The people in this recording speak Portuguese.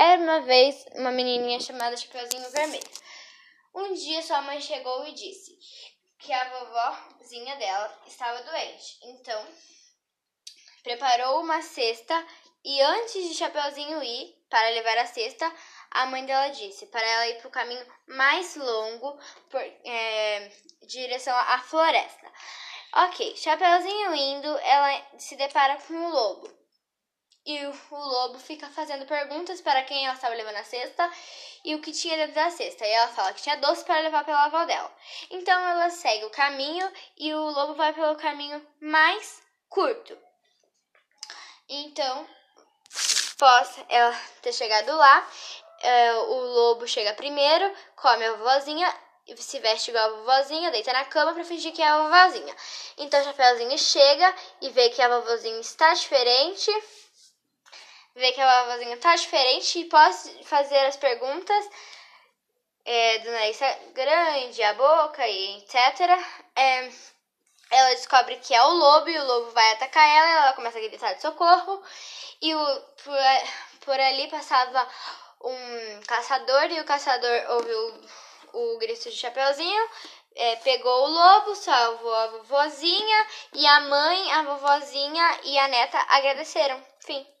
Era uma vez uma menininha chamada Chapeuzinho Vermelho. Um dia sua mãe chegou e disse que a vovozinha dela estava doente. Então, preparou uma cesta e antes de Chapeuzinho ir para levar a cesta, a mãe dela disse para ela ir para o caminho mais longo, por, é, direção à floresta. Ok, Chapeuzinho indo, ela se depara com o lobo. E o, lobo fica fazendo perguntas para quem ela estava levando a cesta e o que tinha dentro da cesta. E ela fala que tinha doce para levar pela avó dela. Então ela segue o caminho e o lobo vai pelo caminho mais curto. Então, após ela ter chegado lá, é, o lobo chega primeiro, come a vovozinha, se veste igual a vovozinha, deita na cama para fingir que é a vovozinha. Então o Chapeuzinho chega e vê que a vovozinha está diferente, vê que a vovozinha está diferente e pode fazer as perguntas é, do nariz grande, a boca e etc. É, ela descobre que é o lobo e o lobo vai atacar ela, ela começa a gritar de socorro e o, por, por ali passava um caçador e o caçador ouviu o, o grito de Chapeuzinho, é, pegou o lobo, salvou a vovozinha e a mãe, a vovozinha e a neta agradeceram. Fim.